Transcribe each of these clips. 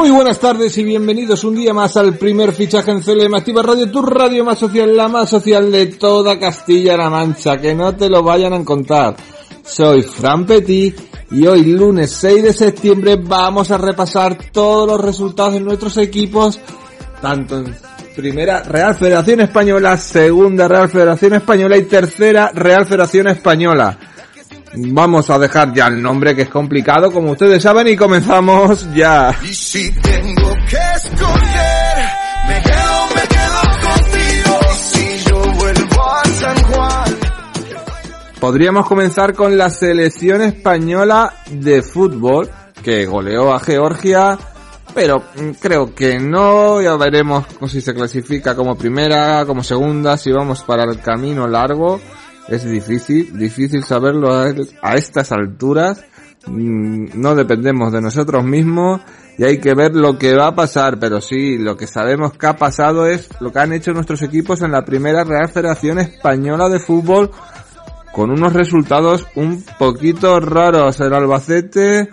Muy buenas tardes y bienvenidos un día más al primer fichaje en CLM Activa Radio, tu radio más social, la más social de toda Castilla-La Mancha, que no te lo vayan a contar. Soy Fran Petit y hoy lunes 6 de septiembre vamos a repasar todos los resultados de nuestros equipos, tanto en primera Real Federación Española, segunda Real Federación Española y tercera Real Federación Española. Vamos a dejar ya el nombre que es complicado, como ustedes saben, y comenzamos ya. Y si tengo que escoger, me quedo, me quedo contigo. Y si yo vuelvo a San Juan, Podríamos comenzar con la selección española de fútbol, que goleó a Georgia, pero mm, creo que no, ya veremos si se clasifica como primera, como segunda, si vamos para el camino largo. Es difícil, difícil saberlo a, estas alturas. Mm, No dependemos de nosotros mismos y hay que ver lo que va a pasar, pero sí, lo que sabemos que ha pasado es lo que han hecho nuestros equipos en la primera Real Federación Española de Fútbol con unos resultados un poquito raros. El Albacete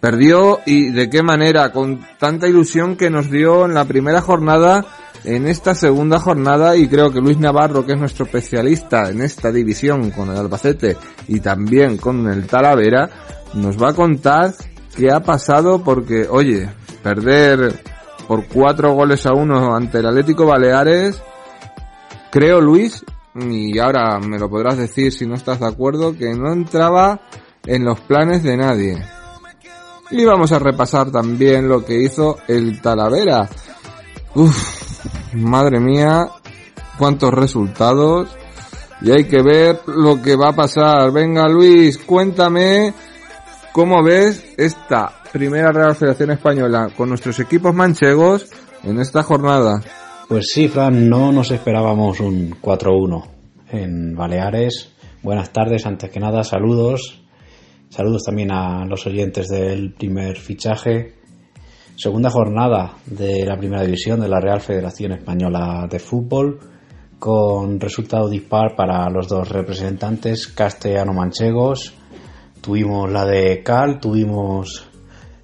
perdió y de qué manera, con tanta ilusión que nos dio en la primera jornada, en esta segunda jornada y creo que Luis Navarro, que es nuestro especialista en esta división con el Albacete y también con el Talavera, nos va a contar qué ha pasado porque, oye, perder por cuatro goles a uno ante el Atlético Baleares, creo Luis, y ahora me lo podrás decir si no estás de acuerdo, que no entraba en los planes de nadie. Y vamos a repasar también lo que hizo el Talavera. Uf, madre mía, cuántos resultados. Y hay que ver lo que va a pasar. Venga Luis, cuéntame cómo ves esta primera Real Federación Española con nuestros equipos manchegos en esta jornada. Pues sí, Fran, no nos esperábamos un 4-1 en Baleares. Buenas tardes, antes que nada, saludos. Saludos también a los oyentes del primer fichaje. Segunda jornada de la primera división de la Real Federación Española de Fútbol, con resultado dispar para los dos representantes castellano-manchegos. Tuvimos la de Cal, tuvimos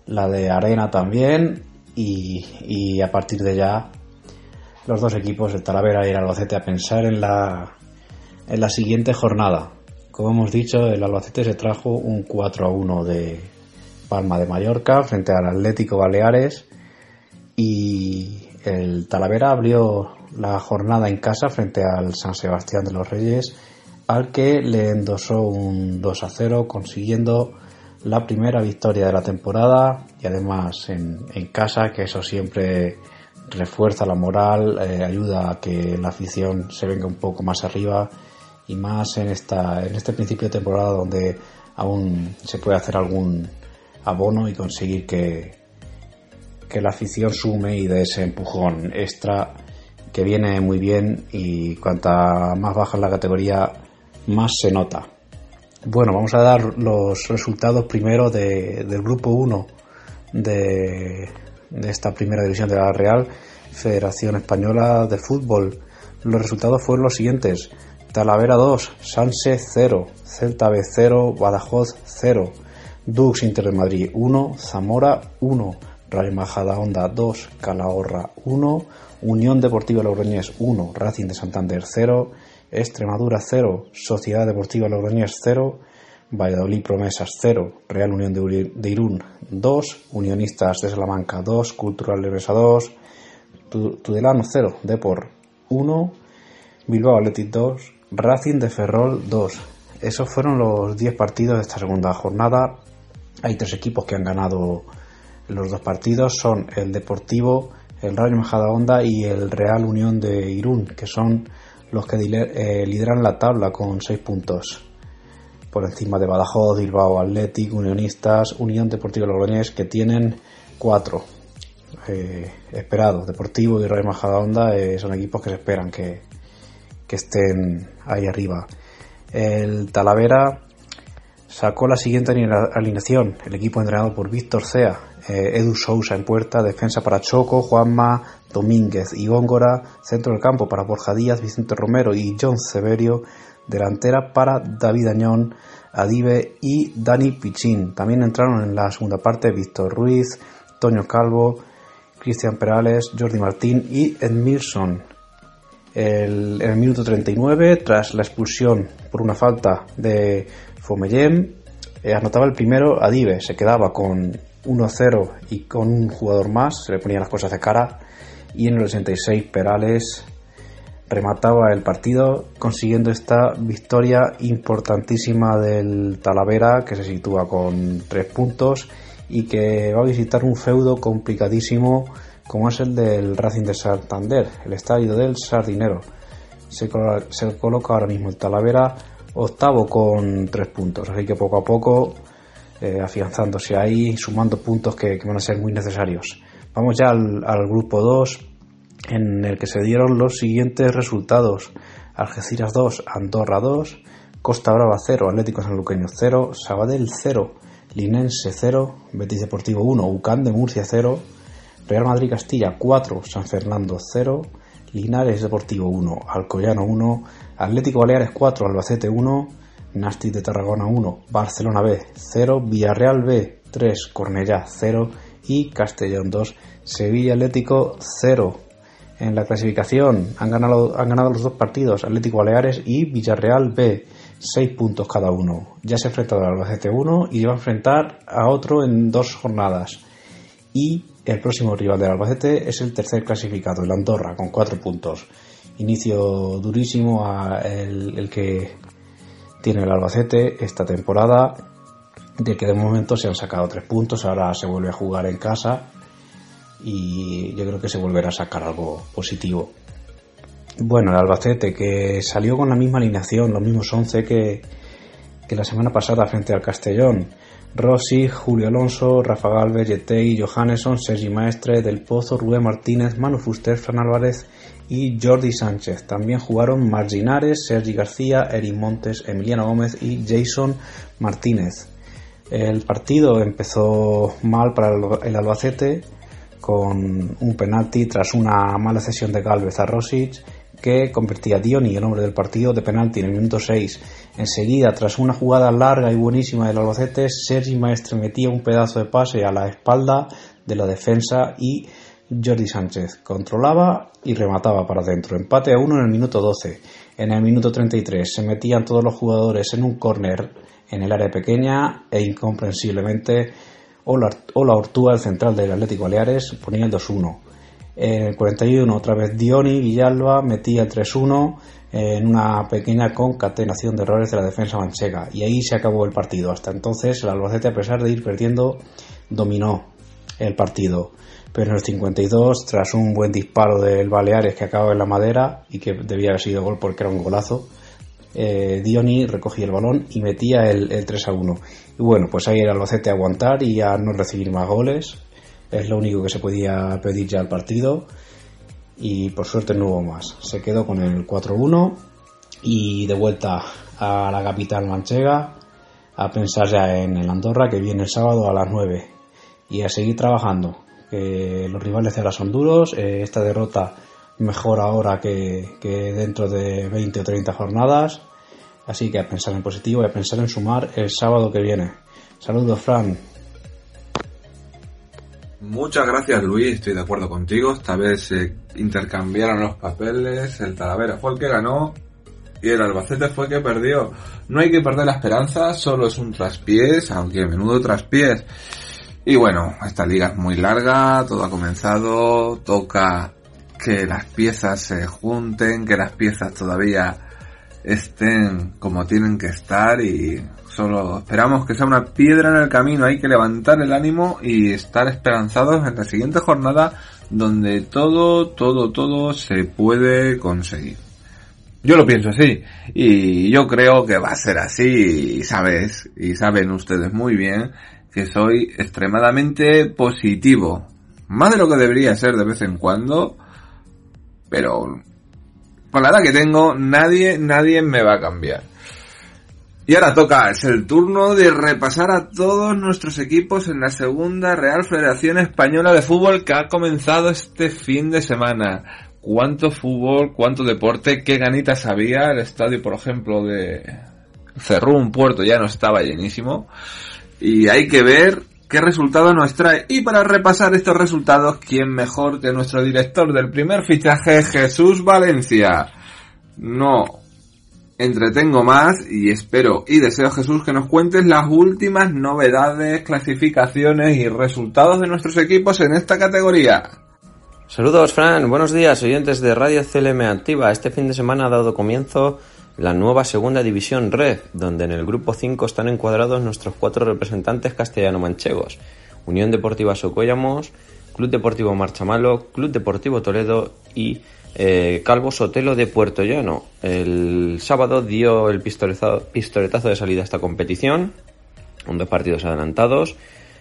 la de Arena también, y, y a partir de ya los dos equipos, el Talavera y el Albacete, a pensar en la, en la siguiente jornada. Como hemos dicho, el Albacete se trajo un 4 a 1 de Palma de Mallorca frente al Atlético Baleares y el Talavera abrió la jornada en casa frente al San Sebastián de los Reyes al que le endosó un 2 a 0 consiguiendo la primera victoria de la temporada y además en, casa que eso siempre refuerza la moral, eh, ayuda a que la afición se venga un poco más arriba y más en esta en este principio de temporada donde aún se puede hacer algún abono y conseguir que que la afición sume y dé ese empujón extra que viene muy bien y cuanta más baja la categoría más se nota. Bueno, vamos a dar los resultados primero de, del grupo 1 de, de esta primera división de la Real Federación Española de Fútbol. Los resultados fueron los siguientes. Talavera 2, Sanse 0, Celta B 0, Badajoz 0, Dux Inter de Madrid 1, Zamora 1, Rayo Majadahonda 2, Calahorra 1, Unión Deportiva Logroñés 1, Racing de Santander 0, Extremadura 0, Sociedad Deportiva Logroñés 0, Valladolid Promesas 0, Real Unión de Irún 2, Unionistas de Salamanca 2, Cultural Leonesa 2, Tu- Tudelano 0, Depor 1, Bilbao Athletic 2, Racing de Ferrol 2. Esos fueron los 10 partidos de esta segunda jornada. Hay tres equipos que han ganado los dos partidos. Son el Deportivo, el Rayo Majadahonda y el Real Unión de Irún, que son los que eh, lideran la tabla con 6 puntos. Por encima de Badajoz, Bilbao, Athletic, Unionistas, Unión Deportiva Logroñés, que tienen 4 eh, esperados. Deportivo y Rayo Majadahonda eh, son equipos que se esperan que, que estén ahí arriba. El Talavera sacó la siguiente alineación. El equipo entrenado por Víctor Cea, eh, Edu Sousa en puerta, defensa para Choco, Juanma, Domínguez y Góngora, centro del campo para Borja Díaz, Vicente Romero y John Severio, delantera para David Añón, Adive y Dani Pichín. También entraron en la segunda parte Víctor Ruiz, Toño Calvo, Cristian Perales, Jordi Martín y Edmilson. en el minuto 39, tras la expulsión por una falta de Fomellem, eh, anotaba el primero Adive, se quedaba con 1-0 y con un jugador más, se le ponía las cosas de cara. Y en el 66 Perales remataba el partido consiguiendo esta victoria importantísima del Talavera que se sitúa con 3 puntos y que va a visitar un feudo complicadísimo como es el del Racing de Santander, el estadio del Sardinero. Se, se coloca ahora mismo el Talavera octavo con 3 puntos, así que poco a poco eh, afianzándose ahí, sumando puntos que, van a ser muy necesarios. Vamos ya al, grupo 2, en el que se dieron los siguientes resultados. Algeciras 2, Andorra 2, Costa Brava 0, Atlético Sanluqueño 0, Sabadell 0, Linense 0, Betis Deportivo 1, Ucán de Murcia 0, Real Madrid Castilla 4, San Fernando 0, Linares Deportivo 1, Alcoyano 1, Atlético Baleares 4, Albacete 1, Nasti de Tarragona 1, Barcelona B 0, Villarreal B 3, Cornellá 0 y Castellón 2, Sevilla Atlético 0. En la clasificación han ganado, han ganado los dos partidos, Atlético Baleares y Villarreal B, 6 puntos cada uno. Ya se ha enfrentado al Albacete 1 y va a enfrentar a otro en dos jornadas. Y el próximo rival del Albacete es el tercer clasificado, el Andorra, con 4 puntos. Inicio durísimo a el que tiene el Albacete esta temporada, de que de momento se han sacado tres puntos, ahora se vuelve a jugar en casa y yo creo que se volverá a sacar algo positivo. Bueno, el Albacete que salió con la misma alineación, los mismos 11 que, que la semana pasada frente al Castellón. Rossi, Julio Alonso, Rafa Galvez, Yetei, Johanneson, Sergi Maestre, Del Pozo, Rubén Martínez, Manu Fuster, Fran Álvarez y Jordi Sánchez. También jugaron Marginares, Sergi García, Eric Montes, Emiliano Gómez y Jason Martínez. El partido empezó mal para el Albacete con un penalti tras una mala cesión de Galvez a Rosic que convertía a Dioni, el hombre del partido, de penalti en el minuto 6. Enseguida, tras una jugada larga y buenísima del Albacete, Sergi Maestre metía un pedazo de pase a la espalda de la defensa y Jordi Sánchez controlaba y remataba para adentro. Empate a uno en el minuto 12. En el minuto 33 se metían todos los jugadores en un córner en el área pequeña e incomprensiblemente Ola Ortúa, el central del Atlético Baleares, ponía el 2-1. En el 41 otra vez Dioni Villalba metía el 3-1 en una pequeña concatenación de errores de la defensa manchega y ahí se acabó el partido. Hasta entonces el Albacete a pesar de ir perdiendo dominó el partido. Pero en el 52, tras un buen disparo del Baleares que acaba en la madera y que debía haber sido gol porque era un golazo, eh, Dioni recogía el balón y metía el, 3 a 1. Y bueno, pues ahí era el Albacete a aguantar y a no recibir más goles es lo único que se podía pedir ya al partido y por suerte no hubo más. Se quedó con el 4-1 y de vuelta a la capital manchega a pensar ya en el Andorra que viene el sábado a las 9 y a seguir trabajando. Que los rivales ahora son duros, eh, esta derrota mejor ahora que, que dentro de 20 o 30 jornadas. Así que a pensar en positivo y a pensar en sumar el sábado que viene. Saludos, Fran. Muchas gracias Luis, estoy de acuerdo contigo. Esta vez se intercambiaron los papeles, el Talavera fue el que ganó y el Albacete fue el que perdió. No hay que perder la esperanza, solo es un traspiés, aunque menudo traspiés. Y bueno, esta liga es muy larga, todo ha comenzado, toca que las piezas se junten, que las piezas todavía estén como tienen que estar y Solo esperamos que sea una piedra en el camino. Hay que levantar el ánimo y estar esperanzados en la siguiente jornada donde todo, todo, todo se puede conseguir. Yo lo pienso así y yo creo que va a ser así y sabes y saben ustedes muy bien que soy extremadamente positivo. Más de lo que debería ser de vez en cuando, pero con la edad que tengo nadie, nadie me va a cambiar. Y ahora toca, es el turno de repasar a todos nuestros equipos en la segunda Real Federación Española de Fútbol que ha comenzado este fin de semana cuánto fútbol, cuánto deporte, qué ganitas había. El estadio, por ejemplo, de Cerrún Puerto ya no estaba llenísimo. Y hay que ver qué resultado nos trae. Y para repasar estos resultados, ¿quién mejor que nuestro director del primer fichaje, Jesús Valencia? No entretengo más y espero y deseo Jesús que nos cuentes las últimas novedades, clasificaciones y resultados de nuestros equipos en esta categoría. Saludos, Fran. Buenos días, oyentes de Radio CLM Activa. Este fin de semana ha dado comienzo la nueva segunda división Red, donde en el grupo 5 están encuadrados nuestros cuatro representantes castellano-manchegos. Unión Deportiva Socuellamos, Club Deportivo Marchamalo, Club Deportivo Toledo y eh, Calvo Sotelo de Puerto Llano. El sábado dio el pistoletazo de salida a esta competición, con dos partidos adelantados.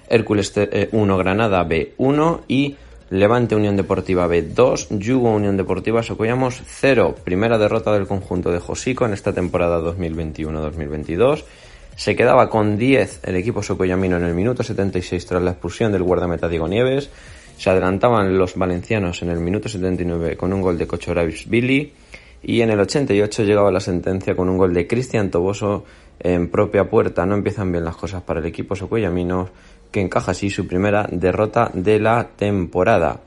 Hércules 1 eh, Granada B1 y Levante Unión Deportiva B2, Yugo Unión Deportiva Socollamos 0. Primera derrota del conjunto de Josico en esta temporada 2021-2022. Se quedaba con 10 el equipo socollamino en el minuto 76 tras la expulsión del guardameta Diego Nieves. Se adelantaban los valencianos en el minuto 79 con un gol de Cochoravis Billy. Y en el 88 llegaba la sentencia con un gol de Cristian Toboso en propia puerta. No empiezan bien las cosas para el equipo socollamino que encaja así su primera derrota de la temporada.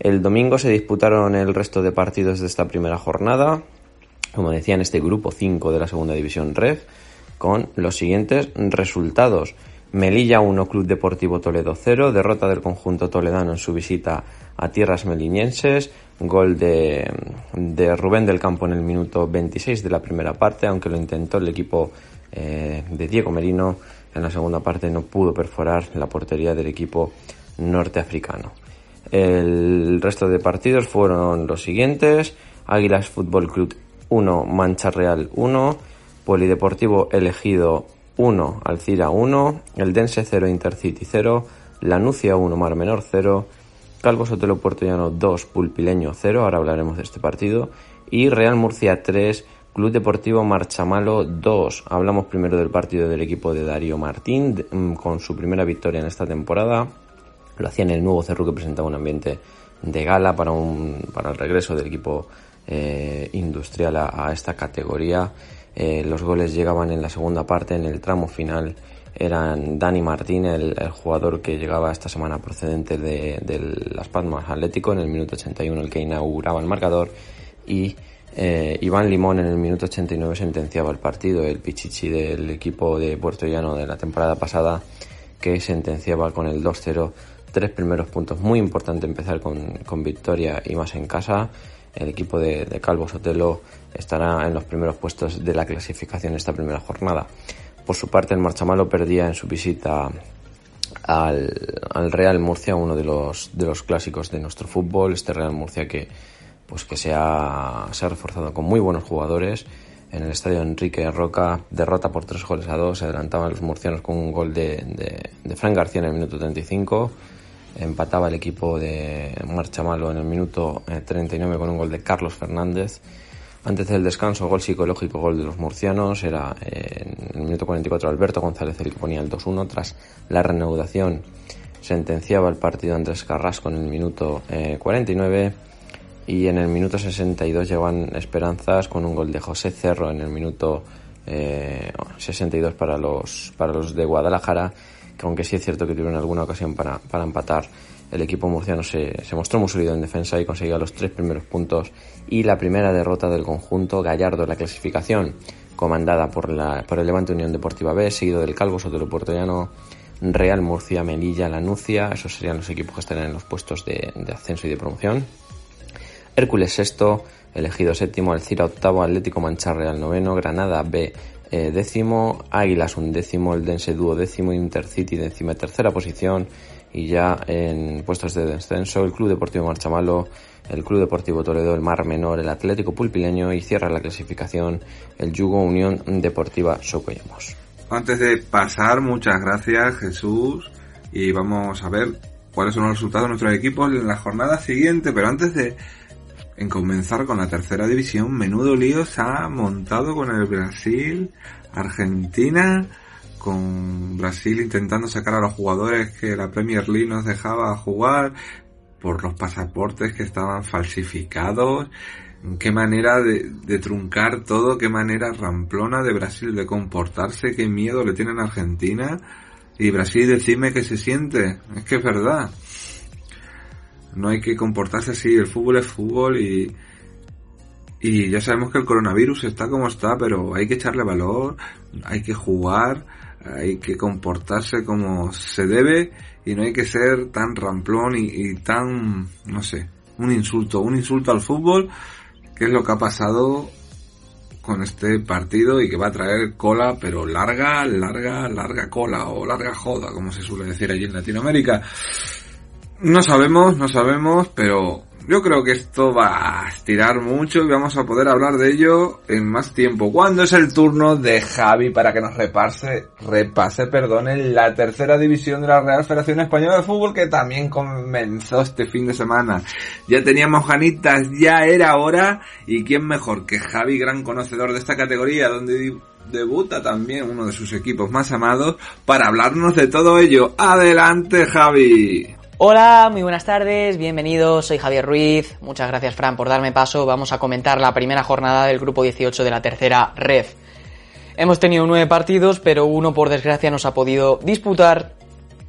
El domingo se disputaron el resto de partidos de esta primera jornada, como decía en este grupo 5 de la segunda división REF, con los siguientes resultados. Melilla 1, Club Deportivo Toledo 0, derrota del conjunto toledano en su visita a tierras meliñenses, gol de, Rubén del Campo en el minuto 26 de la primera parte, aunque lo intentó el equipo eh, de Diego Merino. En la segunda parte no pudo perforar la portería del equipo norteafricano. El resto de partidos fueron los siguientes: Águilas Fútbol Club 1, Mancha Real 1, Polideportivo Elegido 1, Alcira 1, El Dense 0, Intercity 0, Lanucia 1, Mar Menor 0, Calvo Sotelo Puertollano 2, Pulpileño 0, ahora hablaremos de este partido, y Real Murcia 3, Club Deportivo Marchamalo 2. Hablamos primero del partido del equipo de Darío Martín, mm, con su primera victoria en esta temporada. Lo hacía en el nuevo Cerro que presentaba un ambiente de gala para, un, para el regreso del equipo eh, industrial a, esta categoría. Eh, los goles llegaban en la segunda parte, en el tramo final eran Dani Martín, el, jugador que llegaba esta semana procedente de, de Las Palmas Atlético, en el minuto 81 el que inauguraba el marcador, y eh, Iván Limón en el minuto 89 sentenciaba el partido, el pichichi del equipo de Puerto Llano de la temporada pasada que sentenciaba con el 2-0 tres primeros puntos. Muy importante empezar con, victoria y más en casa. El equipo de, Calvo Sotelo estará en los primeros puestos de la clasificación esta primera jornada. Por su parte, el Marchamalo perdía en su visita al, al Real Murcia, uno de los, de los clásicos de nuestro fútbol. Este Real Murcia que pues que se ha, reforzado con muy buenos jugadores. En el estadio Enrique Roca, derrota por tres goles a dos. Se adelantaban los murcianos con un gol de, de, de Frank García en el minuto 35. Empataba el equipo de Marcha Malo en el minuto 39 eh, con un gol de Carlos Fernández. Antes del descanso, gol psicológico, gol de los murcianos. Era eh, en el minuto 44 Alberto González el que ponía el 2-1. Tras la reanudación, sentenciaba el partido Andrés Carrasco en el minuto 49. Eh, y en el minuto 62 llevan esperanzas con un gol de José Cerro en el minuto 62 eh, para los, para los de Guadalajara, aunque sí es cierto que tuvieron alguna ocasión para, para empatar, el equipo murciano se, se, mostró muy sólido en defensa y conseguía los tres primeros puntos y la primera derrota del conjunto Gallardo en la clasificación, comandada por, la, por el Levante Unión Deportiva B, seguido del Calvo Sotelo Puertollano, Real Murcia, Melilla, Lanucia, esos serían los equipos que estarían en los puestos de, ascenso y de promoción. Hércules sexto, elegido séptimo, Alcira octavo, Atlético Manchar Real noveno, Granada B eh, décimo, Águilas un décimo, el Dense Dúo décimo, Intercity décima tercera posición y ya en puestos de descenso el Club Deportivo Marchamalo, el Club Deportivo Toledo, el Mar Menor, el Atlético Pulpileño y cierra la clasificación el Yugo Unión Deportiva Socollamos. Antes de pasar, muchas gracias Jesús y vamos a ver cuáles son los resultados de nuestros equipos en la jornada siguiente, pero antes de en comenzar con la tercera división, menudo lío se ha montado con el Brasil, Argentina, con Brasil intentando sacar a los jugadores que la Premier League nos dejaba jugar por los pasaportes que estaban falsificados. Qué manera de, truncar todo, qué manera ramplona de Brasil de comportarse, qué miedo le tienen a Argentina. Y Brasil, decime que se siente. Es que es verdad. No hay que comportarse así. El fútbol es fútbol y, y ya sabemos que el coronavirus está como está, pero hay que echarle valor, hay que jugar, hay que comportarse como se debe y no hay que ser tan ramplón y, y tan, no sé, un insulto, un insulto al fútbol, que es lo que ha pasado con este partido y que va a traer cola, pero larga, larga, larga cola o larga joda, como se suele decir allí en Latinoamérica. No sabemos, no sabemos, pero yo creo que esto va a estirar mucho y vamos a poder hablar de ello en más tiempo. ¿Cuándo es el turno de Javi para que nos repase, repase, perdón, en la tercera división de la Real Federación Española de Fútbol que también comenzó este fin de semana? Ya teníamos ganitas, ya era hora y quién mejor que Javi, gran conocedor de esta categoría donde debuta también uno de sus equipos más amados para hablarnos de todo ello. Adelante Javi. Hola, muy buenas tardes, bienvenidos, soy Javier Ruiz, muchas gracias Fran por darme paso, vamos a comentar la primera jornada del grupo 18 de la tercera REF. Hemos tenido nueve partidos, pero uno por desgracia nos ha podido disputar.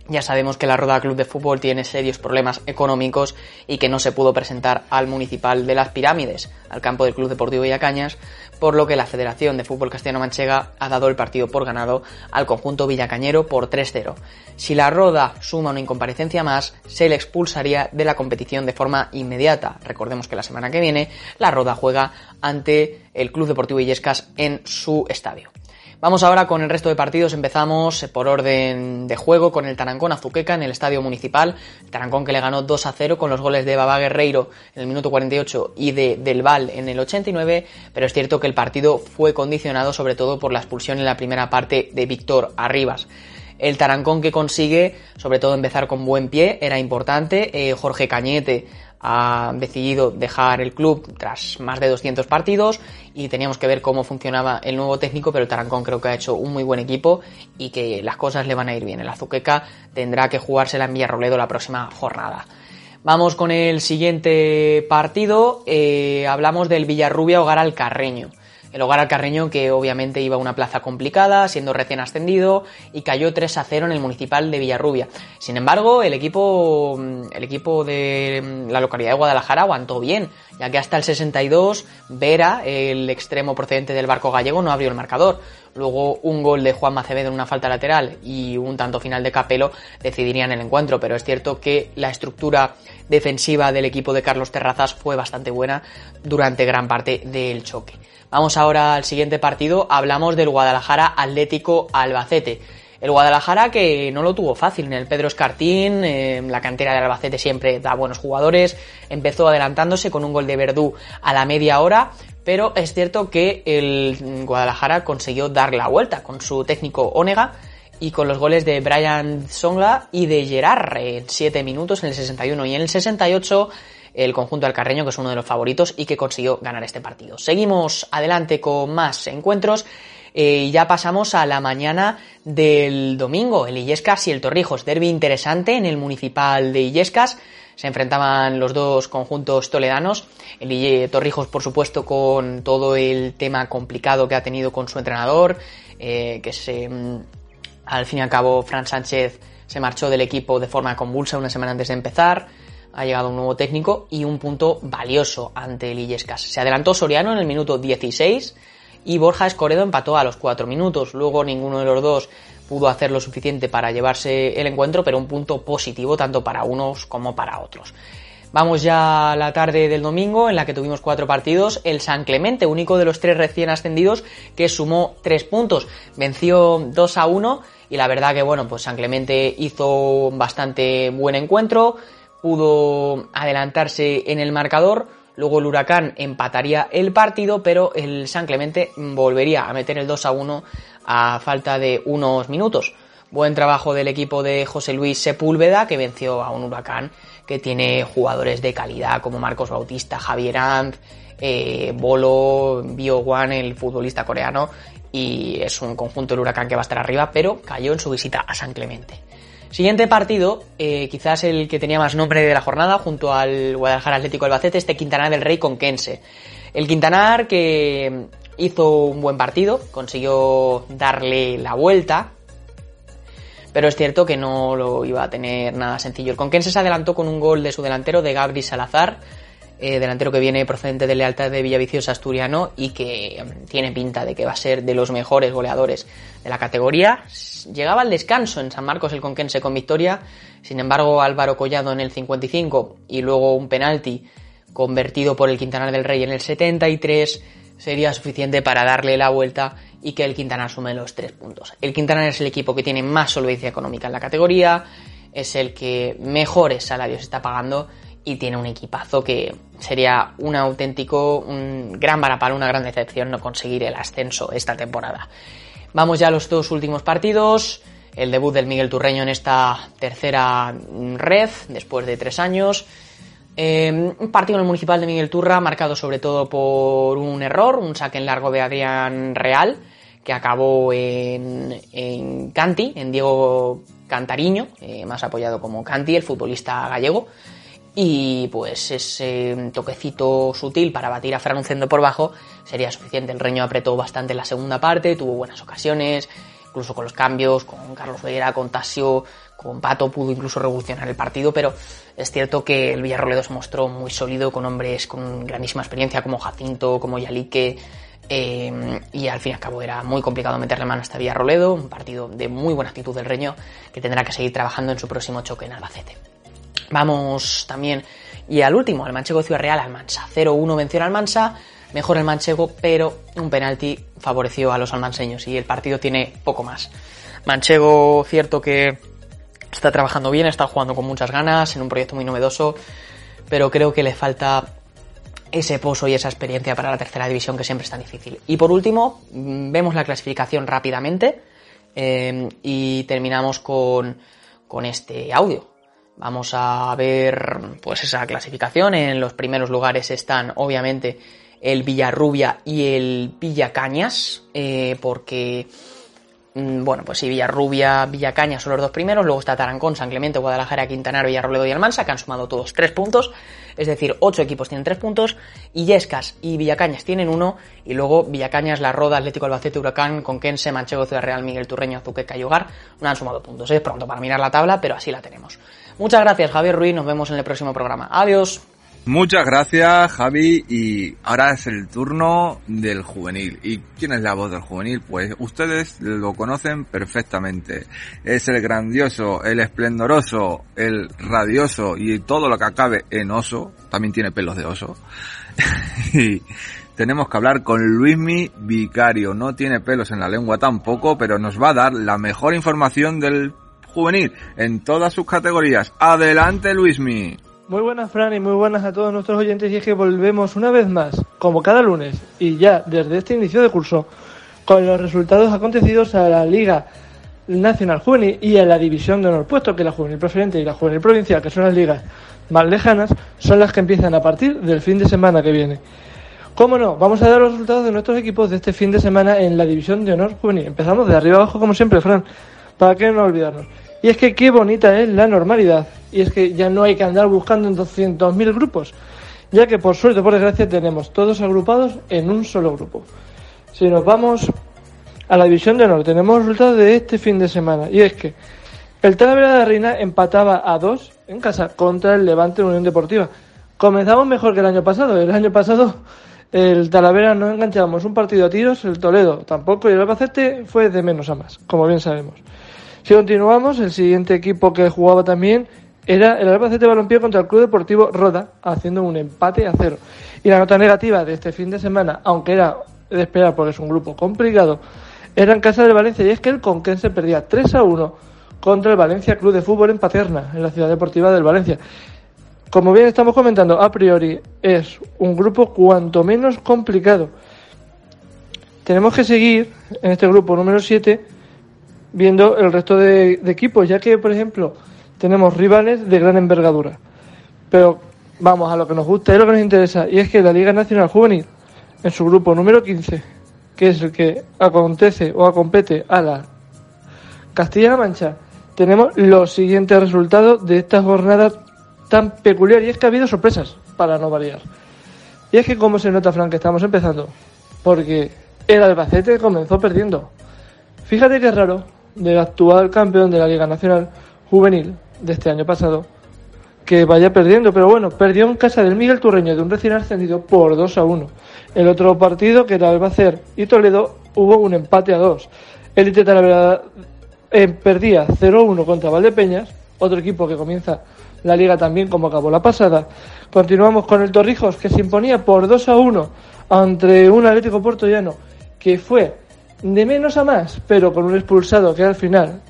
Ya sabemos que la Roda Club de Fútbol tiene serios problemas económicos y que no se pudo presentar al Municipal de las Pirámides, al campo del Club Deportivo Villacañas, por lo que la Federación de Fútbol Castellano Manchega ha dado el partido por ganado al conjunto villacañero por 3-0. Si la Roda suma una incomparecencia más, se le expulsaría de la competición de forma inmediata. Recordemos que la semana que viene la Roda juega ante el Club Deportivo Illescas en su estadio. Vamos ahora con el resto de partidos. Empezamos por orden de juego con el Tarancón Azuqueca en el Estadio Municipal. Tarancón que le ganó 2 a 0 con los goles de Baba Guerreiro en el minuto 48 y de Del Val en el 89. Pero es cierto que el partido fue condicionado sobre todo por la expulsión en la primera parte de Víctor Arribas. El Tarancón que consigue, sobre todo, empezar con buen pie, era importante. Eh, Jorge Cañete ha decidido dejar el club tras más de 200 partidos y teníamos que ver cómo funcionaba el nuevo técnico, pero el Tarancón creo que ha hecho un muy buen equipo y que las cosas le van a ir bien. El Azuqueca tendrá que jugársela en Villarroledo la próxima jornada. Vamos con el siguiente partido. Eh, hablamos del Villarrubia Hogar al Carreño. El hogar al Carreño que obviamente iba a una plaza complicada, siendo recién ascendido, y cayó 3 a 0 en el municipal de Villarrubia. Sin embargo, el equipo, el equipo de la localidad de Guadalajara aguantó bien, ya que hasta el 62 Vera, el extremo procedente del barco gallego, no abrió el marcador. Luego un gol de Juan Macevedo en una falta lateral y un tanto final de Capelo decidirían el encuentro, pero es cierto que la estructura defensiva del equipo de Carlos Terrazas fue bastante buena durante gran parte del choque. Vamos ahora al siguiente partido, hablamos del Guadalajara Atlético Albacete. El Guadalajara que no lo tuvo fácil en el Pedro Escartín, la cantera de Albacete siempre da buenos jugadores, empezó adelantándose con un gol de Verdú a la media hora, pero es cierto que el Guadalajara consiguió dar la vuelta con su técnico Onega y con los goles de Brian Songa y de Gerard en 7 minutos en el 61 y en el 68 el conjunto alcarreño, que es uno de los favoritos y que consiguió ganar este partido. Seguimos adelante con más encuentros. Eh, y ya pasamos a la mañana del domingo, el Illescas y el Torrijos. Derby interesante en el municipal de Illescas. Se enfrentaban los dos conjuntos toledanos. El Torrijos, por supuesto, con todo el tema complicado que ha tenido con su entrenador, eh, que se, mm, al fin y al cabo, Fran Sánchez se marchó del equipo de forma convulsa una semana antes de empezar ha llegado un nuevo técnico y un punto valioso ante el Illescas. Se adelantó Soriano en el minuto 16 y Borja Escoredo empató a los 4 minutos. Luego ninguno de los dos pudo hacer lo suficiente para llevarse el encuentro, pero un punto positivo tanto para unos como para otros. Vamos ya a la tarde del domingo en la que tuvimos cuatro partidos. El San Clemente, único de los tres recién ascendidos, que sumó tres puntos. Venció 2 a 1 y la verdad que bueno, pues San Clemente hizo bastante buen encuentro, pudo adelantarse en el marcador. Luego el Huracán empataría el partido, pero el San Clemente volvería a meter el 2 a 1 a falta de unos minutos. Buen trabajo del equipo de José Luis Sepúlveda, que venció a un Huracán que tiene jugadores de calidad como Marcos Bautista, Javier Ant, eh, Bolo, Bio Wan, el futbolista coreano, y es un conjunto del Huracán que va a estar arriba, pero cayó en su visita a San Clemente. Siguiente partido, eh, quizás el que tenía más nombre de la jornada, junto al Guadalajara Atlético Albacete, este Quintanar del Rey con Kense. El Quintanar que hizo un buen partido, consiguió darle la vuelta, pero es cierto que no lo iba a tener nada sencillo. El Conquense se adelantó con un gol de su delantero, de Gabri Salazar, eh, delantero que viene procedente de lealtad de Villaviciosa Asturiano y que mm, tiene pinta de que va a ser de los mejores goleadores de la categoría. Llegaba al descanso en San Marcos el Conquense con victoria, sin embargo Álvaro Collado en el 55 y luego un penalti convertido por el Quintanar del Rey en el 73 sería suficiente para darle la vuelta y que el Quintana sume los tres puntos. El Quintana es el equipo que tiene más solvencia económica en la categoría, es el que mejores salarios está pagando y tiene un equipazo que sería un auténtico, un gran varapalo, una gran decepción no conseguir el ascenso esta temporada. Vamos ya a los dos últimos partidos. El debut del Miguel Turreño en esta tercera red, después de tres años. Eh, un partido en el municipal de Miguel Turra marcado sobre todo por un error, un saque en largo de Adrián Real, que acabó en, en Canti, en Diego Cantariño, eh, más apoyado como Canti, el futbolista gallego. Y pues ese toquecito sutil para batir a Fran Ucendo por bajo sería suficiente. El Reño apretó bastante en la segunda parte, tuvo buenas ocasiones, incluso con los cambios, con Carlos Vera, con Tasio, con Pato pudo incluso revolucionar el partido, pero es cierto que el Villarroledo se mostró muy sólido con hombres con grandísima experiencia como Jacinto, como Yalique, eh, y al fin y al cabo era muy complicado meterle mano a este Villarroledo, un partido de muy buena actitud del Reño que tendrá que seguir trabajando en su próximo choque en Albacete. Vamos también, y al último, al Manchego Ciudad Real, Almansa. 0-1 venció al Almansa, mejor el Manchego, pero un penalti favoreció a los almanseños y el partido tiene poco más. Manchego, cierto que está trabajando bien, está jugando con muchas ganas, en un proyecto muy novedoso, pero creo que le falta ese pozo y esa experiencia para la tercera división que siempre es tan difícil. Y por último, mm, vemos la clasificación rápidamente eh, y terminamos con, con este audio. Vamos a ver pues esa clasificación. En los primeros lugares están obviamente el Villarrubia y el Villacañas, eh, porque Mm, bueno, pues sí, Villarrubia, Villacaña son los dos primeros, luego está Tarancón, San Clemente, Guadalajara, Quintanar, Villarroledo y Almansa, que han sumado todos tres puntos, es decir, ocho equipos tienen tres puntos, y Yescas y Villacañas tienen uno, y luego Villacañas, La Roda, Atlético Albacete, Huracán, Conquense, Manchego, Ciudad Real, Miguel Turreño, Azuqueca y Hogar, no han sumado puntos. Es pronto para mirar la tabla, pero así la tenemos. Muchas gracias, Javier Ruiz, nos vemos en el próximo programa. Adiós. Muchas gracias, Javi. Y ahora es el turno del juvenil. ¿Y quién es la voz del juvenil? Pues ustedes lo conocen perfectamente. Es el grandioso, el esplendoroso, el radioso y todo lo que acabe en oso. También tiene pelos de oso. y tenemos que hablar con Luismi Vicario. No tiene pelos en la lengua tampoco, pero nos va a dar la mejor información del juvenil en todas sus categorías. Adelante, Luismi. Muy buenas, Fran, y muy buenas a todos nuestros oyentes. Y es que volvemos una vez más, como cada lunes, y ya desde este inicio de curso, con los resultados acontecidos a la Liga Nacional Juvenil y a la División de Honor, puesto que la Juvenil Preferente y la Juvenil Provincial, que son las ligas más lejanas, son las que empiezan a partir del fin de semana que viene. ¿Cómo no? Vamos a dar los resultados de nuestros equipos de este fin de semana en la División de Honor Juvenil. Empezamos de arriba abajo, como siempre, Fran, para que no olvidarnos. Y es que qué bonita es la normalidad y es que ya no hay que andar buscando en 200.000 grupos, ya que por suerte, por desgracia, tenemos todos agrupados en un solo grupo. Si nos vamos a la división de honor, tenemos resultados de este fin de semana, y es que el Talavera de Reina empataba a dos en casa contra el Levante Unión Deportiva. Comenzamos mejor que el año pasado. El año pasado el Talavera no enganchábamos un partido a tiros, el Toledo tampoco, y el Albacete fue de menos a más, como bien sabemos. Si continuamos, el siguiente equipo que jugaba también era el Albacete Balompié contra el Club Deportivo Roda, haciendo un empate a cero. Y la nota negativa de este fin de semana, aunque era de esperar porque es un grupo complicado, era en casa del Valencia y es que el Conquense perdía 3 a 1 contra el Valencia Club de Fútbol en Paterna, en la ciudad deportiva del Valencia. Como bien estamos comentando, a priori es un grupo cuanto menos complicado. Tenemos que seguir en este grupo número 7 viendo el resto de, equipos, ya que, por ejemplo, tenemos rivales de gran envergadura. Pero vamos a lo que nos gusta, es lo que nos interesa, y es que la Liga Nacional Juvenil, en su grupo número 15, que es el que acontece o acompete a la Castilla-La Mancha, tenemos los siguientes resultados de esta jornada tan peculiar, y es que ha habido sorpresas, para no variar. Y es que, como se nota, Frank, que estamos empezando, porque el Albacete comenzó perdiendo. Fíjate qué raro del actual campeón de la Liga Nacional Juvenil de este año pasado que vaya perdiendo, pero bueno, perdió en casa del Miguel Turreño de un recién ascendido por 2 a 1. El otro partido, que era Albacete y Toledo, hubo un empate a 2. Elite Talavera eh, perdía 0-1 contra Valdepeñas, otro equipo que comienza la liga también como acabó la pasada. Continuamos con el Torrijos, que se imponía por 2 a 1 ante un Atlético Llano que fue de menos a más, pero con un expulsado que al final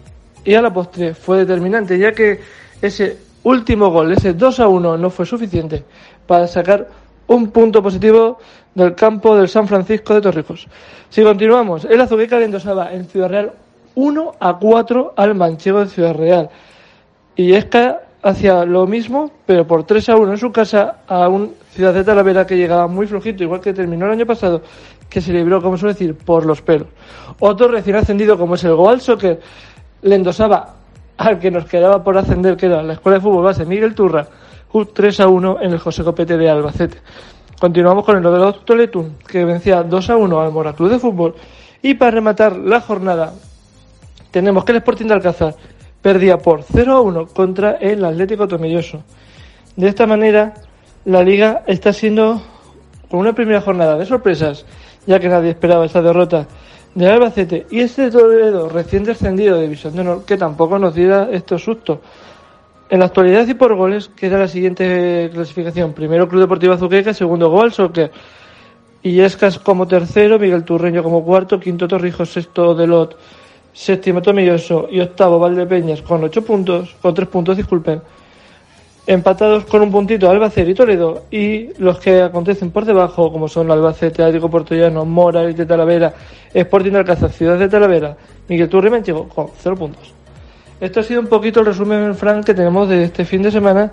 y a la postre fue determinante, ya que ese último gol, ese 2 a 1, no fue suficiente para sacar un punto positivo del campo del San Francisco de Torrijos. Si continuamos, el Azuqueca le endosaba en Ciudad Real 1 a 4 al Manchego de Ciudad Real. Y Esca hacía lo mismo, pero por 3 a 1 en su casa a un Ciudad de Talavera que llegaba muy flojito, igual que terminó el año pasado, que se libró, como suele decir, por los pelos. Otro recién ascendido, como es el Goal Soccer, le endosaba al que nos quedaba por ascender, que era la Escuela de Fútbol Base Miguel Turra, 3 a 1 en el José Copete de Albacete. Continuamos con el Novedo Toletún, que vencía 2 a 1 al Mora Club de Fútbol. Y para rematar la jornada, tenemos que el Sporting de Alcázar perdía por 0 a 1 contra el Atlético Tomilloso. De esta manera, la liga está siendo con una primera jornada de sorpresas, ya que nadie esperaba esa derrota del Albacete y este Toledo recién descendido de División de Honor que tampoco nos diera estos sustos. En la actualidad y por goles queda la siguiente clasificación. Primero Club Deportivo Azuqueca, segundo Gol Soccer. Escas como tercero, Miguel Turreño como cuarto, quinto Torrijos, sexto Delot, séptimo Tomilloso y octavo Valdepeñas con ocho puntos, con tres puntos, disculpen empatados con un puntito Albacete y Toledo y los que acontecen por debajo como son Albacete, Atlético Portollano, Mora, de Talavera, Sporting de Alcázar, Ciudad de Talavera, Miguel Turri Menchigo con cero puntos. Esto ha sido un poquito el resumen, Frank, que tenemos de este fin de semana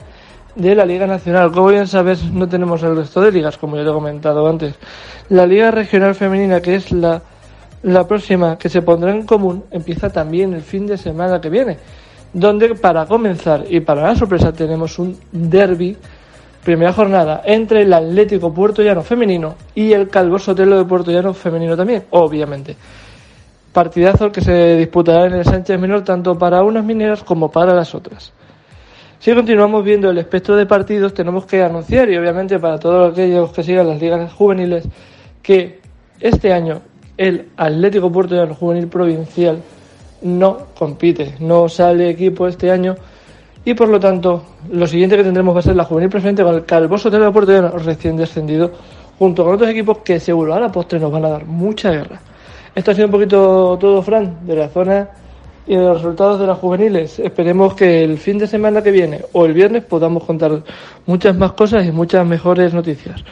de la Liga Nacional. Como bien sabes, no tenemos el resto de ligas, como ya te he comentado antes. La Liga Regional Femenina, que es la, la próxima que se pondrá en común, empieza también el fin de semana que viene donde para comenzar y para la sorpresa tenemos un derby, primera jornada, entre el Atlético Puerto Llano femenino y el Calvo Sotelo de Puerto Llano femenino también, obviamente. Partidazo que se disputará en el Sánchez Menor tanto para unas mineras como para las otras. Si continuamos viendo el espectro de partidos, tenemos que anunciar, y obviamente para todos aquellos que sigan las ligas juveniles, que este año el Atlético Puerto Llano Juvenil Provincial no compite, no sale equipo este año y por lo tanto lo siguiente que tendremos va a ser la juvenil preferente con el Calvoso de la recién descendido junto con otros equipos que seguro a la postre nos van a dar mucha guerra. Esto ha sido un poquito todo, Fran, de la zona y de los resultados de las juveniles. Esperemos que el fin de semana que viene o el viernes podamos contar muchas más cosas y muchas mejores noticias.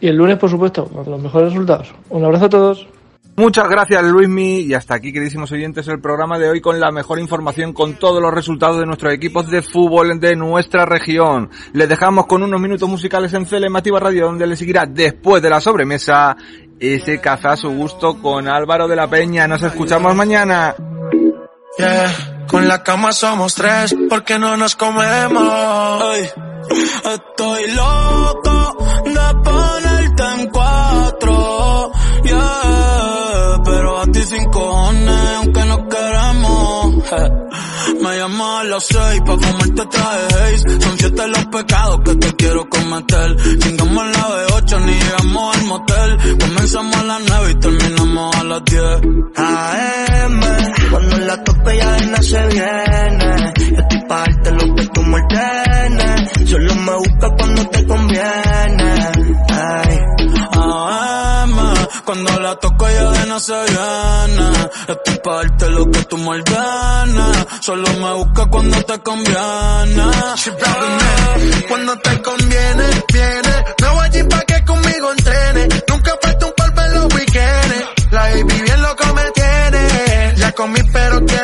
Y el lunes, por supuesto, con los mejores resultados. Un abrazo a todos. Muchas gracias Luismi y hasta aquí queridísimos oyentes el programa de hoy con la mejor información con todos los resultados de nuestros equipos de fútbol de nuestra región. Les dejamos con unos minutos musicales en Celemativa Radio donde le seguirá después de la sobremesa ese caza a su gusto con Álvaro de la Peña. Nos escuchamos mañana. Con la cama somos tres porque no nos comemos. estoy loco de ponerte en cuatro. A sin cojones, aunque no queremos. Me llamo a las seis pa' comerte traje. Son siete los pecados que te quiero cometer. Chingamos la de ocho, ni llegamos al motel. Comenzamos a las nueve y terminamos a las diez. AM, cuando la tope ya no se viene. Yo estoy parte lo que tú ordene. Solo me busca cuando te conviene. Cuando la toco ella de no se viene. Estoy pa' darte lo que tú me. Solo me busca cuando te conviene. Cuando te conviene, viene. Me voy allí pa' que conmigo entrene. Nunca falta un polvo en los weekends. La baby bien loco me tiene. Ya comí pero quiere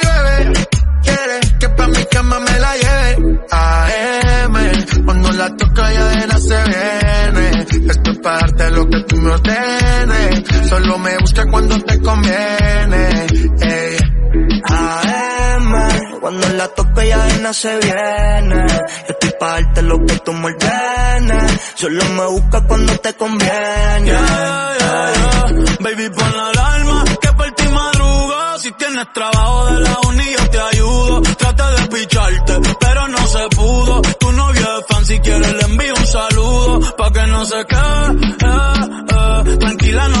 Quiere que pa' mi cama me la lleve. AM, cuando la toca ya de se viene. Esto es para darte lo que tú me ordenes. Solo me busca cuando te conviene. Ey. AM, cuando la toco ya de se viene. Estoy pa' darte lo que tú me ordenes. Solo me busca cuando te conviene. Yeah, yeah, yeah. Baby, pon la alarma, Si tienes trabajo de la uni, yo te ayudo. Trata de picharte, pero no se pudo. Tu novio es fan, si quieres le envío un saludo. Pa' que no se quede, eh, eh. tranquila no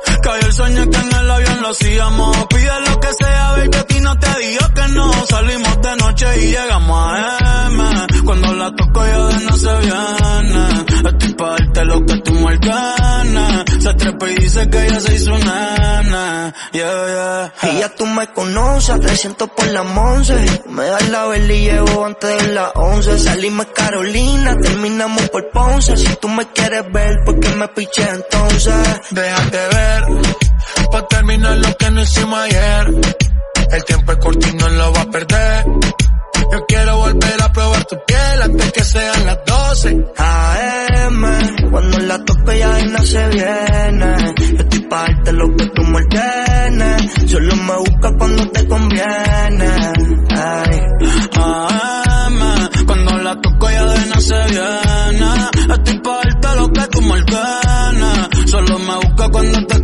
Cayó el sueño que en el avión lo hacíamos. Pide lo que sea, baby, a ti no te digo que no. Salimos de noche y llegamos a M. Cuando la toco yo de no se viene. Estoy pa' darte lo que tú me. Se trepa y dice que ella se hizo nana. Yeah, yeah. Y ya tú me conoces, 300 por la once. Me das la vela y llevo antes de las 11. Salimos Carolina, terminamos por Ponce. Si tú me quieres ver, ¿por qué me piché entonces? Déjate terminar lo que no hicimos ayer. El tiempo es corto y no lo va a perder. Yo quiero volver a probar tu piel antes que sean las 12. AM, cuando la toco ya de no se viene. Estoy pa' darte lo que tú me ordenes. Solo me busca cuando te conviene. Ay. AM, cuando la toco ya de no se viene. Estoy pa' darte lo que tú me ordenes. Solo me busca cuando te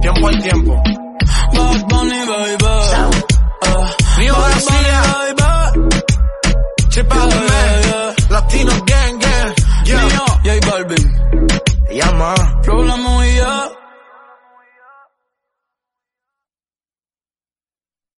Tiempo al tiempo.